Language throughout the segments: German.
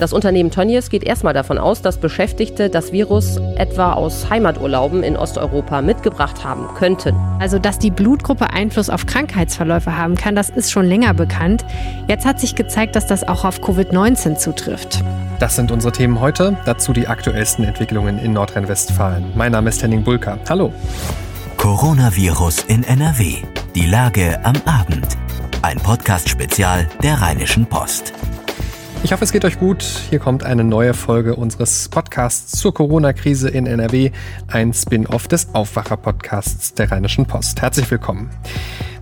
Das Unternehmen Tönnies geht erstmal davon aus, dass Beschäftigte das Virus etwa aus Heimaturlauben in Osteuropa mitgebracht haben könnten. Also, dass die Blutgruppe Einfluss auf Krankheitsverläufe haben kann, das ist schon länger bekannt. Jetzt hat sich gezeigt, dass das auch auf Covid-19 zutrifft. Das sind unsere Themen heute. Dazu die aktuellsten Entwicklungen in Nordrhein-Westfalen. Mein Name ist Henning Bulka. Hallo. Coronavirus in NRW. Die Lage am Abend. Ein Podcast-Spezial der Rheinischen Post. Ich hoffe, es geht euch gut. Hier kommt eine neue Folge unseres Podcasts zur Corona-Krise in NRW, ein Spin-off des Aufwacher-Podcasts der Rheinischen Post. Herzlich willkommen.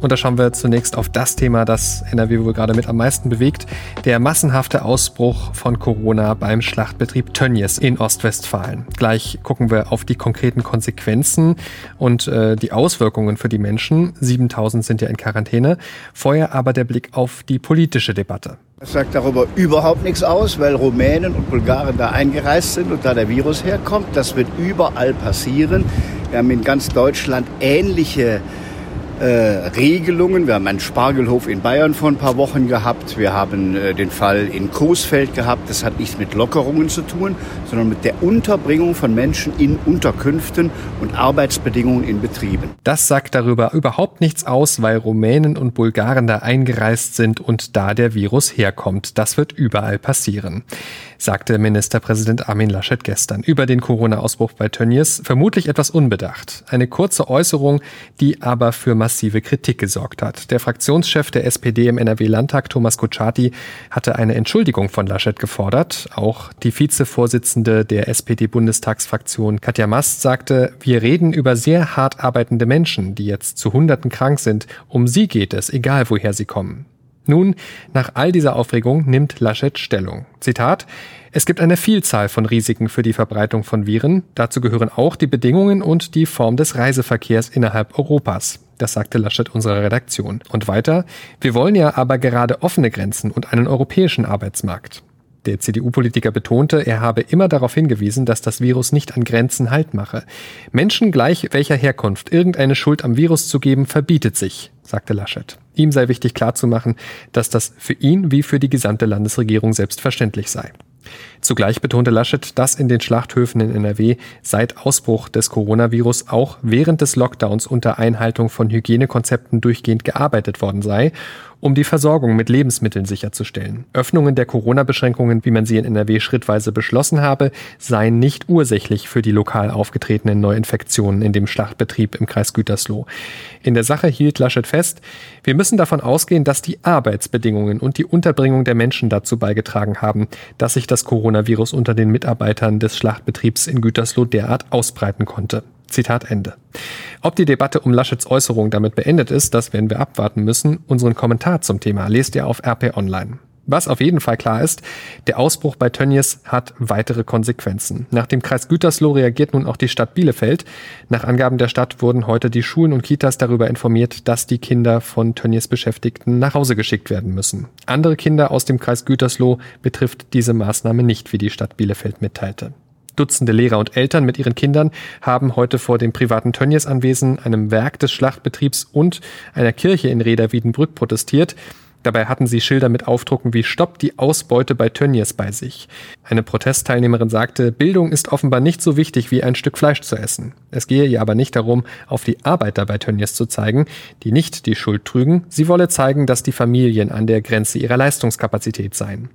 Und da schauen wir zunächst auf das Thema, das NRW wohl gerade mit am meisten bewegt, der massenhafte Ausbruch von Corona beim Schlachtbetrieb Tönnies in Ostwestfalen. Gleich gucken wir auf die konkreten Konsequenzen und äh, die Auswirkungen für die Menschen. 7000 sind ja in Quarantäne. Vorher aber der Blick auf die politische Debatte. Das sagt darüber überhaupt nichts aus, weil Rumänen und Bulgaren da eingereist sind und da der Virus herkommt. Das wird überall passieren. Wir haben in ganz Deutschland ähnliche äh, Regelungen. Wir haben einen Spargelhof in Bayern vor ein paar Wochen gehabt. Wir haben äh, den Fall in Coesfeld gehabt. Das hat nichts mit Lockerungen zu tun, sondern mit der Unterbringung von Menschen in Unterkünften und Arbeitsbedingungen in Betrieben. Das sagt darüber überhaupt nichts aus, weil Rumänen und Bulgaren da eingereist sind und da der Virus herkommt. Das wird überall passieren sagte Ministerpräsident Armin Laschet gestern über den Corona-Ausbruch bei Tönnies, vermutlich etwas unbedacht. Eine kurze Äußerung, die aber für massive Kritik gesorgt hat. Der Fraktionschef der SPD im NRW-Landtag, Thomas Kutschaty, hatte eine Entschuldigung von Laschet gefordert. Auch die Vizevorsitzende der SPD-Bundestagsfraktion, Katja Mast, sagte, wir reden über sehr hart arbeitende Menschen, die jetzt zu Hunderten krank sind. Um sie geht es, egal woher sie kommen. Nun, nach all dieser Aufregung nimmt Laschet Stellung. Zitat es gibt eine Vielzahl von Risiken für die Verbreitung von Viren. Dazu gehören auch die Bedingungen und die Form des Reiseverkehrs innerhalb Europas. Das sagte Laschet unserer Redaktion. Und weiter, wir wollen ja aber gerade offene Grenzen und einen europäischen Arbeitsmarkt. Der CDU-Politiker betonte, er habe immer darauf hingewiesen, dass das Virus nicht an Grenzen Halt mache. Menschen gleich welcher Herkunft irgendeine Schuld am Virus zu geben, verbietet sich, sagte Laschet. Ihm sei wichtig klarzumachen, dass das für ihn wie für die gesamte Landesregierung selbstverständlich sei. Zugleich betonte Laschet, dass in den Schlachthöfen in NRW seit Ausbruch des Coronavirus auch während des Lockdowns unter Einhaltung von Hygienekonzepten durchgehend gearbeitet worden sei um die Versorgung mit Lebensmitteln sicherzustellen. Öffnungen der Corona-Beschränkungen, wie man sie in NRW schrittweise beschlossen habe, seien nicht ursächlich für die lokal aufgetretenen Neuinfektionen in dem Schlachtbetrieb im Kreis Gütersloh. In der Sache hielt Laschet fest, wir müssen davon ausgehen, dass die Arbeitsbedingungen und die Unterbringung der Menschen dazu beigetragen haben, dass sich das Coronavirus unter den Mitarbeitern des Schlachtbetriebs in Gütersloh derart ausbreiten konnte. Zitat Ende. Ob die Debatte um Laschets Äußerung damit beendet ist, das werden wir abwarten müssen. Unseren Kommentar zum Thema lest ihr auf RP Online. Was auf jeden Fall klar ist, der Ausbruch bei Tönnies hat weitere Konsequenzen. Nach dem Kreis Gütersloh reagiert nun auch die Stadt Bielefeld. Nach Angaben der Stadt wurden heute die Schulen und Kitas darüber informiert, dass die Kinder von Tönnies Beschäftigten nach Hause geschickt werden müssen. Andere Kinder aus dem Kreis Gütersloh betrifft diese Maßnahme nicht, wie die Stadt Bielefeld mitteilte. Dutzende Lehrer und Eltern mit ihren Kindern haben heute vor dem privaten Tönnies-Anwesen, einem Werk des Schlachtbetriebs und einer Kirche in Reda-Wiedenbrück protestiert. Dabei hatten sie Schilder mit Aufdrucken wie Stopp die Ausbeute bei Tönnies bei sich. Eine Protestteilnehmerin sagte, Bildung ist offenbar nicht so wichtig wie ein Stück Fleisch zu essen. Es gehe ihr aber nicht darum, auf die Arbeiter bei Tönnies zu zeigen, die nicht die Schuld trügen. Sie wolle zeigen, dass die Familien an der Grenze ihrer Leistungskapazität seien.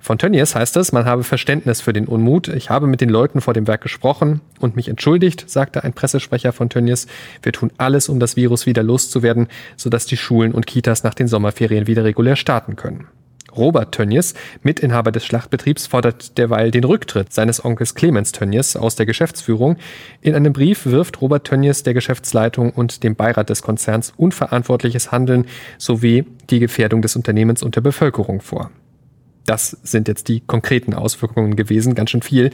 Von Tönnies heißt es, man habe Verständnis für den Unmut. Ich habe mit den Leuten vor dem Werk gesprochen und mich entschuldigt, sagte ein Pressesprecher von Tönnies. Wir tun alles, um das Virus wieder loszuwerden, sodass die Schulen und Kitas nach den Sommerferien wieder regulär starten können. Robert Tönnies, Mitinhaber des Schlachtbetriebs, fordert derweil den Rücktritt seines Onkels Clemens Tönnies aus der Geschäftsführung. In einem Brief wirft Robert Tönnies der Geschäftsleitung und dem Beirat des Konzerns unverantwortliches Handeln sowie die Gefährdung des Unternehmens und der Bevölkerung vor. Das sind jetzt die konkreten Auswirkungen gewesen, ganz schön viel.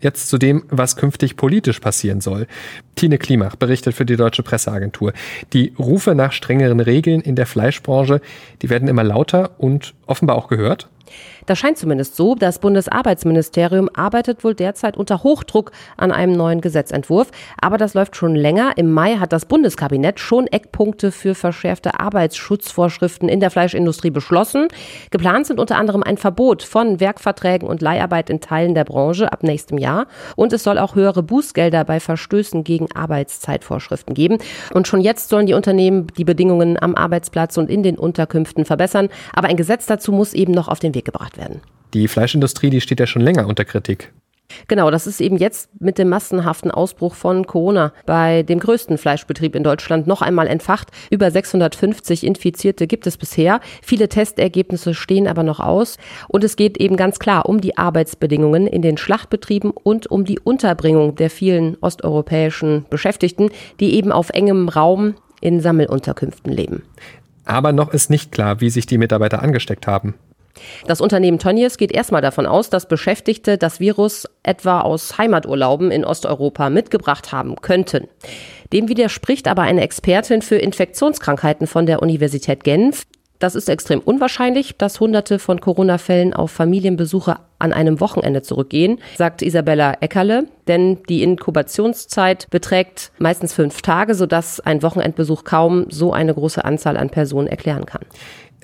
Jetzt zu dem, was künftig politisch passieren soll. Tine Klimach berichtet für die Deutsche Presseagentur. Die Rufe nach strengeren Regeln in der Fleischbranche, die werden immer lauter und offenbar auch gehört. Das scheint zumindest so. Das Bundesarbeitsministerium arbeitet wohl derzeit unter Hochdruck an einem neuen Gesetzentwurf. Aber das läuft schon länger. Im Mai hat das Bundeskabinett schon Eckpunkte für verschärfte Arbeitsschutzvorschriften in der Fleischindustrie beschlossen. Geplant sind unter anderem ein Verbot von Werkverträgen und Leiharbeit in Teilen der Branche ab nächstem Jahr. Und es soll auch höhere Bußgelder bei Verstößen gegen Arbeitszeitvorschriften geben. Und schon jetzt sollen die Unternehmen die Bedingungen am Arbeitsplatz und in den Unterkünften verbessern. Aber ein Gesetz dazu muss eben noch auf den Weg gebracht werden. Die Fleischindustrie, die steht ja schon länger unter Kritik. Genau, das ist eben jetzt mit dem massenhaften Ausbruch von Corona bei dem größten Fleischbetrieb in Deutschland noch einmal entfacht. Über 650 Infizierte gibt es bisher. Viele Testergebnisse stehen aber noch aus. Und es geht eben ganz klar um die Arbeitsbedingungen in den Schlachtbetrieben und um die Unterbringung der vielen osteuropäischen Beschäftigten, die eben auf engem Raum in Sammelunterkünften leben. Aber noch ist nicht klar, wie sich die Mitarbeiter angesteckt haben. Das Unternehmen Tönnies geht erstmal davon aus, dass Beschäftigte das Virus etwa aus Heimaturlauben in Osteuropa mitgebracht haben könnten. Dem widerspricht aber eine Expertin für Infektionskrankheiten von der Universität Genf. Das ist extrem unwahrscheinlich, dass Hunderte von Corona-Fällen auf Familienbesuche an einem Wochenende zurückgehen, sagt Isabella Eckerle, denn die Inkubationszeit beträgt meistens fünf Tage, sodass ein Wochenendbesuch kaum so eine große Anzahl an Personen erklären kann.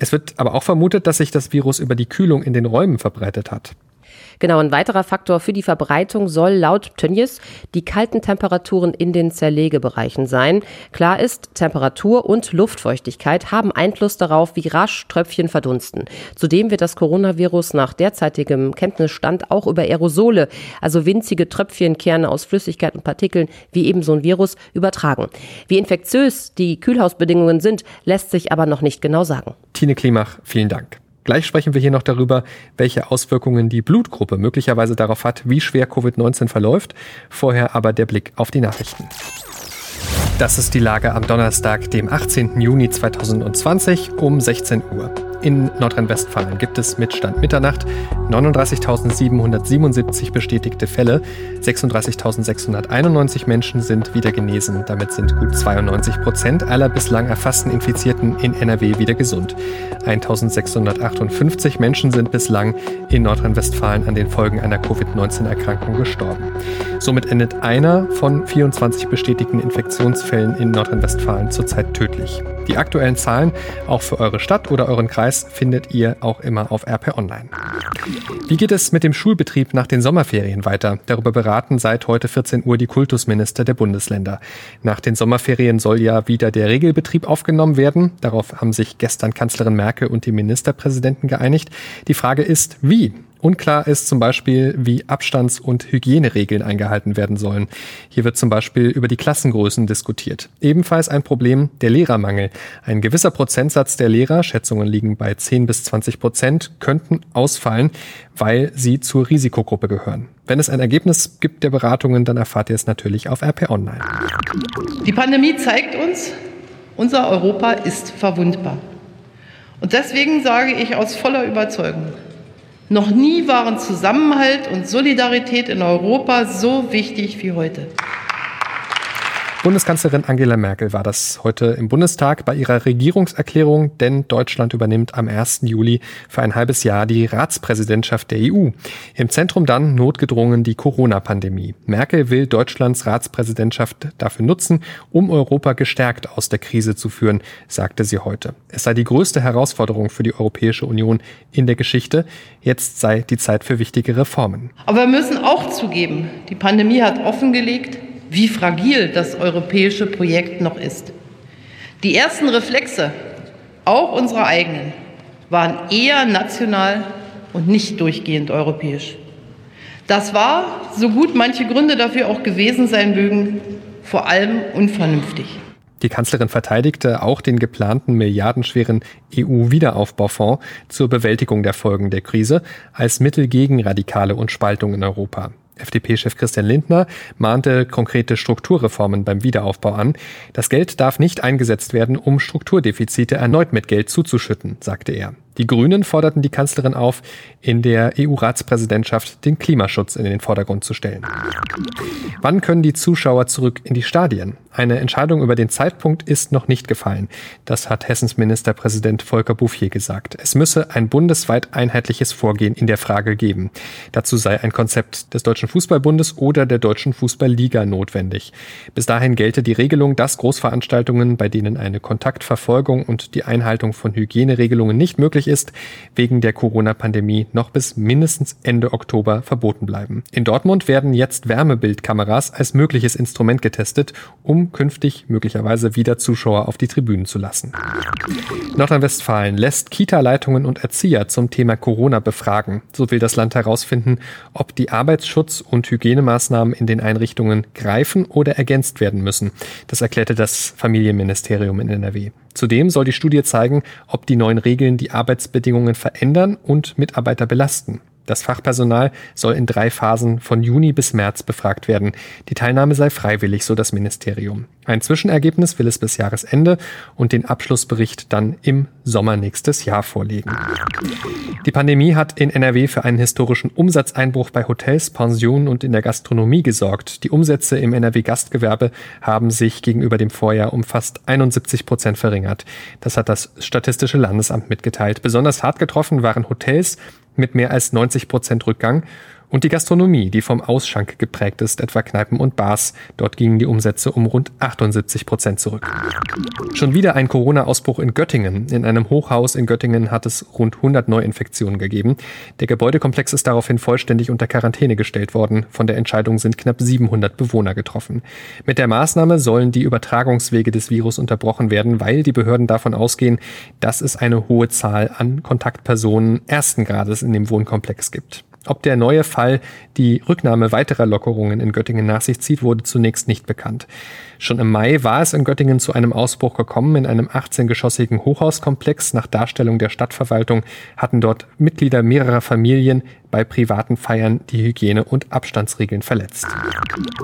Es wird aber auch vermutet, dass sich das Virus über die Kühlung in den Räumen verbreitet hat. Genau, ein weiterer Faktor für die Verbreitung soll laut Tönnies die kalten Temperaturen in den Zerlegebereichen sein. Klar ist, Temperatur und Luftfeuchtigkeit haben Einfluss darauf, wie rasch Tröpfchen verdunsten. Zudem wird das Coronavirus nach derzeitigem Kenntnisstand auch über Aerosole, also winzige Tröpfchenkerne aus Flüssigkeit und Partikeln, wie eben so ein Virus, übertragen. Wie infektiös die Kühlhausbedingungen sind, lässt sich aber noch nicht genau sagen. Tine Klimach, vielen Dank. Gleich sprechen wir hier noch darüber, welche Auswirkungen die Blutgruppe möglicherweise darauf hat, wie schwer Covid-19 verläuft. Vorher aber der Blick auf die Nachrichten. Das ist die Lage am Donnerstag, dem 18. Juni 2020 um 16 Uhr. In Nordrhein-Westfalen gibt es mit Stand Mitternacht 39.777 bestätigte Fälle. 36.691 Menschen sind wieder genesen. Damit sind gut 92 Prozent aller bislang erfassten Infizierten in NRW wieder gesund. 1.658 Menschen sind bislang in Nordrhein-Westfalen an den Folgen einer Covid-19-Erkrankung gestorben. Somit endet einer von 24 bestätigten Infektionsfällen in Nordrhein-Westfalen zurzeit tödlich. Die aktuellen Zahlen auch für eure Stadt oder euren Kreis findet ihr auch immer auf RP Online. Wie geht es mit dem Schulbetrieb nach den Sommerferien weiter? Darüber beraten seit heute 14 Uhr die Kultusminister der Bundesländer. Nach den Sommerferien soll ja wieder der Regelbetrieb aufgenommen werden. Darauf haben sich gestern Kanzlerin Merkel und die Ministerpräsidenten geeinigt. Die Frage ist, wie? Unklar ist zum Beispiel, wie Abstands- und Hygieneregeln eingehalten werden sollen. Hier wird zum Beispiel über die Klassengrößen diskutiert. Ebenfalls ein Problem der Lehrermangel. Ein gewisser Prozentsatz der Lehrer, Schätzungen liegen bei 10 bis 20 Prozent, könnten ausfallen, weil sie zur Risikogruppe gehören. Wenn es ein Ergebnis gibt der Beratungen, dann erfahrt ihr es natürlich auf RP Online. Die Pandemie zeigt uns, unser Europa ist verwundbar. Und deswegen sage ich aus voller Überzeugung, noch nie waren Zusammenhalt und Solidarität in Europa so wichtig wie heute. Bundeskanzlerin Angela Merkel war das heute im Bundestag bei ihrer Regierungserklärung, denn Deutschland übernimmt am 1. Juli für ein halbes Jahr die Ratspräsidentschaft der EU. Im Zentrum dann notgedrungen die Corona-Pandemie. Merkel will Deutschlands Ratspräsidentschaft dafür nutzen, um Europa gestärkt aus der Krise zu führen, sagte sie heute. Es sei die größte Herausforderung für die Europäische Union in der Geschichte. Jetzt sei die Zeit für wichtige Reformen. Aber wir müssen auch zugeben, die Pandemie hat offengelegt, wie fragil das europäische Projekt noch ist. Die ersten Reflexe, auch unsere eigenen, waren eher national und nicht durchgehend europäisch. Das war, so gut manche Gründe dafür auch gewesen sein mögen, vor allem unvernünftig. Die Kanzlerin verteidigte auch den geplanten milliardenschweren EU-Wiederaufbaufonds zur Bewältigung der Folgen der Krise als Mittel gegen Radikale und Spaltung in Europa. FDP-Chef Christian Lindner mahnte konkrete Strukturreformen beim Wiederaufbau an. Das Geld darf nicht eingesetzt werden, um Strukturdefizite erneut mit Geld zuzuschütten, sagte er. Die Grünen forderten die Kanzlerin auf, in der EU-Ratspräsidentschaft den Klimaschutz in den Vordergrund zu stellen. Wann können die Zuschauer zurück in die Stadien? Eine Entscheidung über den Zeitpunkt ist noch nicht gefallen. Das hat Hessens Ministerpräsident Volker Bouffier gesagt. Es müsse ein bundesweit einheitliches Vorgehen in der Frage geben. Dazu sei ein Konzept des Deutschen Fußballbundes oder der Deutschen Fußballliga notwendig. Bis dahin gelte die Regelung, dass Großveranstaltungen, bei denen eine Kontaktverfolgung und die Einhaltung von Hygieneregelungen nicht möglich ist, wegen der Corona-Pandemie noch bis mindestens Ende Oktober verboten bleiben. In Dortmund werden jetzt Wärmebildkameras als mögliches Instrument getestet, um künftig möglicherweise wieder Zuschauer auf die Tribünen zu lassen. Nordrhein-Westfalen lässt Kita-Leitungen und Erzieher zum Thema Corona befragen. So will das Land herausfinden, ob die Arbeitsschutz- und Hygienemaßnahmen in den Einrichtungen greifen oder ergänzt werden müssen. Das erklärte das Familienministerium in NRW. Zudem soll die Studie zeigen, ob die neuen Regeln die Arbeitsbedingungen verändern und Mitarbeiter belasten. Das Fachpersonal soll in drei Phasen von Juni bis März befragt werden. Die Teilnahme sei freiwillig, so das Ministerium. Ein Zwischenergebnis will es bis Jahresende und den Abschlussbericht dann im Sommer nächstes Jahr vorlegen. Die Pandemie hat in NRW für einen historischen Umsatzeinbruch bei Hotels, Pensionen und in der Gastronomie gesorgt. Die Umsätze im NRW-Gastgewerbe haben sich gegenüber dem Vorjahr um fast 71 Prozent verringert. Das hat das Statistische Landesamt mitgeteilt. Besonders hart getroffen waren Hotels, mit mehr als 90 Prozent Rückgang und die Gastronomie, die vom Ausschank geprägt ist, etwa Kneipen und Bars. Dort gingen die Umsätze um rund 78 Prozent zurück. Schon wieder ein Corona-Ausbruch in Göttingen. In einem Hochhaus in Göttingen hat es rund 100 Neuinfektionen gegeben. Der Gebäudekomplex ist daraufhin vollständig unter Quarantäne gestellt worden. Von der Entscheidung sind knapp 700 Bewohner getroffen. Mit der Maßnahme sollen die Übertragungswege des Virus unterbrochen werden, weil die Behörden davon ausgehen, dass es eine hohe Zahl an Kontaktpersonen ersten Grades in dem Wohnkomplex gibt. Ob der neue Fall die Rücknahme weiterer Lockerungen in Göttingen nach sich zieht, wurde zunächst nicht bekannt. Schon im Mai war es in Göttingen zu einem Ausbruch gekommen. In einem 18-geschossigen Hochhauskomplex nach Darstellung der Stadtverwaltung hatten dort Mitglieder mehrerer Familien bei privaten Feiern die Hygiene- und Abstandsregeln verletzt.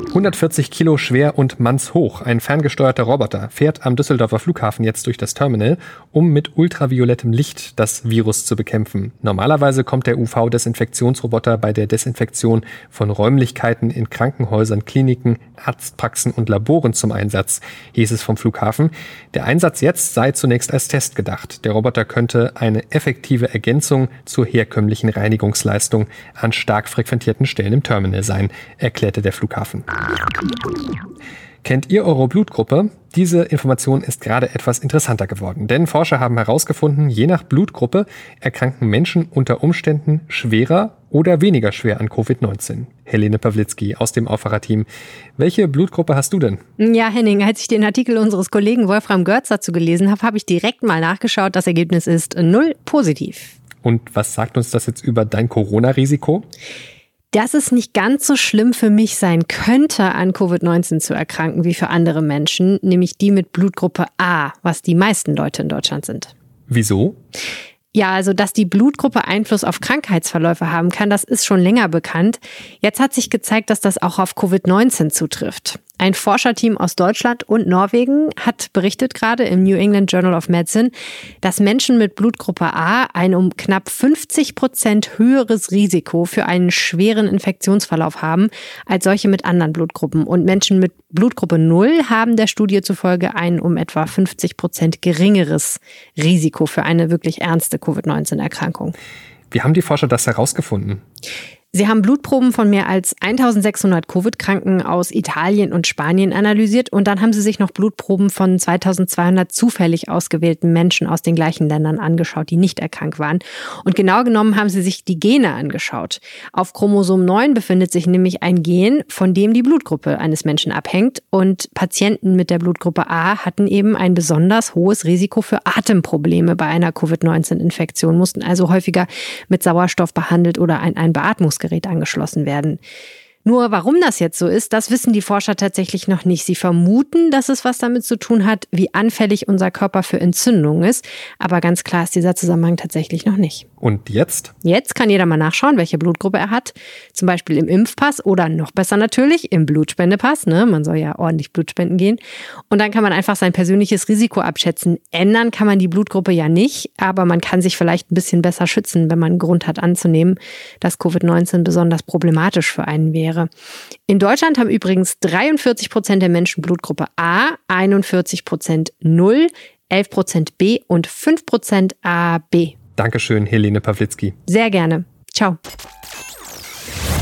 140 Kilo schwer und mannshoch. Ein ferngesteuerter Roboter fährt am Düsseldorfer Flughafen jetzt durch das Terminal, um mit ultraviolettem Licht das Virus zu bekämpfen. Normalerweise kommt der UV-Desinfektionsroboter bei der Desinfektion von Räumlichkeiten in Krankenhäusern, Kliniken, Arztpraxen und Laboren zum Einsatz, hieß es vom Flughafen. Der Einsatz jetzt sei zunächst als Test gedacht. Der Roboter könnte eine effektive Ergänzung zur herkömmlichen Reinigungsleistung Leistung an stark frequentierten Stellen im Terminal sein, erklärte der Flughafen. Kennt ihr eure Blutgruppe? Diese Information ist gerade etwas interessanter geworden, denn Forscher haben herausgefunden, je nach Blutgruppe erkranken Menschen unter Umständen schwerer oder weniger schwer an Covid-19. Helene Pawlitzki aus dem Aufwacherteam. Welche Blutgruppe hast du denn? Ja, Henning, als ich den Artikel unseres Kollegen Wolfram Görz dazu gelesen habe, habe ich direkt mal nachgeschaut. Das Ergebnis ist null positiv. Und was sagt uns das jetzt über dein Corona-Risiko? dass es nicht ganz so schlimm für mich sein könnte, an Covid-19 zu erkranken wie für andere Menschen, nämlich die mit Blutgruppe A, was die meisten Leute in Deutschland sind. Wieso? Ja, also dass die Blutgruppe Einfluss auf Krankheitsverläufe haben kann, das ist schon länger bekannt. Jetzt hat sich gezeigt, dass das auch auf Covid-19 zutrifft. Ein Forscherteam aus Deutschland und Norwegen hat berichtet gerade im New England Journal of Medicine, dass Menschen mit Blutgruppe A ein um knapp 50 Prozent höheres Risiko für einen schweren Infektionsverlauf haben als solche mit anderen Blutgruppen. Und Menschen mit Blutgruppe 0 haben der Studie zufolge ein um etwa 50 Prozent geringeres Risiko für eine wirklich ernste Covid-19-Erkrankung. Wie haben die Forscher das herausgefunden? Sie haben Blutproben von mehr als 1600 Covid-Kranken aus Italien und Spanien analysiert und dann haben sie sich noch Blutproben von 2200 zufällig ausgewählten Menschen aus den gleichen Ländern angeschaut, die nicht erkrankt waren. Und genau genommen haben sie sich die Gene angeschaut. Auf Chromosom 9 befindet sich nämlich ein Gen, von dem die Blutgruppe eines Menschen abhängt und Patienten mit der Blutgruppe A hatten eben ein besonders hohes Risiko für Atemprobleme bei einer Covid-19-Infektion, mussten also häufiger mit Sauerstoff behandelt oder ein, ein Beatmungsgerät angeschlossen werden. Nur warum das jetzt so ist, das wissen die Forscher tatsächlich noch nicht. Sie vermuten, dass es was damit zu tun hat, wie anfällig unser Körper für Entzündungen ist. Aber ganz klar ist dieser Zusammenhang tatsächlich noch nicht. Und jetzt? Jetzt kann jeder mal nachschauen, welche Blutgruppe er hat. Zum Beispiel im Impfpass oder noch besser natürlich im Blutspendepass. Ne? Man soll ja ordentlich Blutspenden gehen. Und dann kann man einfach sein persönliches Risiko abschätzen. Ändern kann man die Blutgruppe ja nicht, aber man kann sich vielleicht ein bisschen besser schützen, wenn man Grund hat anzunehmen, dass Covid-19 besonders problematisch für einen wäre. In Deutschland haben übrigens 43 Prozent der Menschen Blutgruppe A, 41 Prozent 0, 11 Prozent B und 5 Prozent AB. Dankeschön, Helene Pawlitzki. Sehr gerne. Ciao.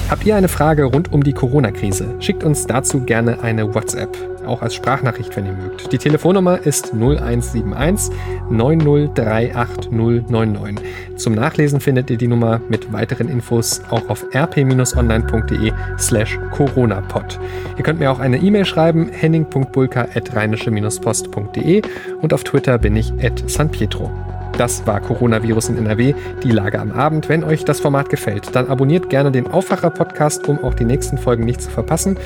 Habt ihr eine Frage rund um die Corona-Krise? Schickt uns dazu gerne eine WhatsApp, auch als Sprachnachricht, wenn ihr mögt. Die Telefonnummer ist 0171 9038099. Zum Nachlesen findet ihr die Nummer mit weiteren Infos auch auf rp-online.de slash coronapod. Ihr könnt mir auch eine E-Mail schreiben, henning.bulka.rheinische-post.de und auf Twitter bin ich at San Pietro. Das war Coronavirus in NRW, die Lage am Abend. Wenn euch das Format gefällt, dann abonniert gerne den Aufwacher-Podcast, um auch die nächsten Folgen nicht zu verpassen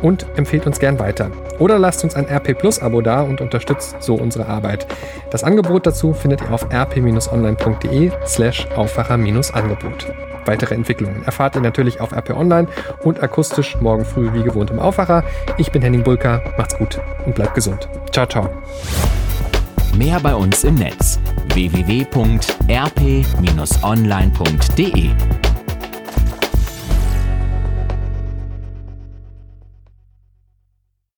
und empfehlt uns gern weiter. Oder lasst uns ein RP Plus Abo da und unterstützt so unsere Arbeit. Das Angebot dazu findet ihr auf rp-online.de slash Aufwacher-Angebot. Weitere Entwicklungen erfahrt ihr natürlich auf RP Online und akustisch morgen früh wie gewohnt im Aufwacher. Ich bin Henning Bulka, macht's gut und bleibt gesund. Ciao, ciao. Mehr bei uns im Netz www.rp-online.de